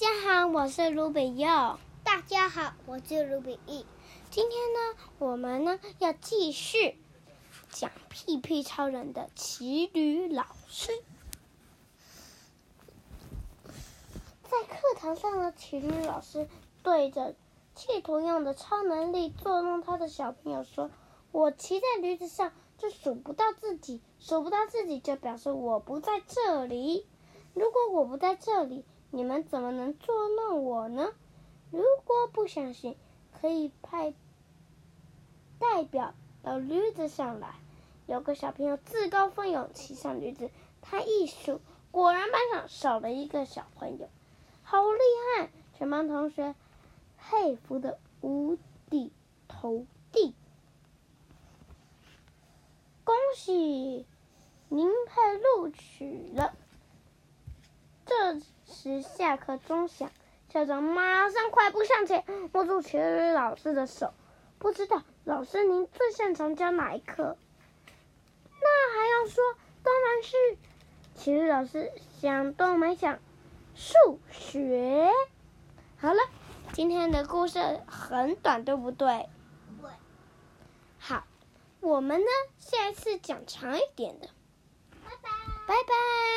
大家好，我是卢比佑。大家好，我是卢比义。今天呢，我们呢要继续讲屁屁超人的骑驴老师。在课堂上的骑驴老师对着企图用的超能力作弄他的小朋友说：“我骑在驴子上，就数不到自己，数不到自己就表示我不在这里。如果我不在这里，你们怎么能作弄我呢？如果不相信，可以派代表到驴子上来。”有个小朋友自告奋勇骑上驴子，他一数，果然班上少了一个小朋友。好厉害！全班同学佩服的五体投地。恭喜您被录取了。这时下课钟响，校长马上快步上前，握住体育老师的手。不知道老师您最擅长教哪一课？那还要说，当然是体育老师想都没想。数学，好了，今天的故事很短，对不对？对。好，我们呢，下一次讲长一点的。拜拜。拜拜。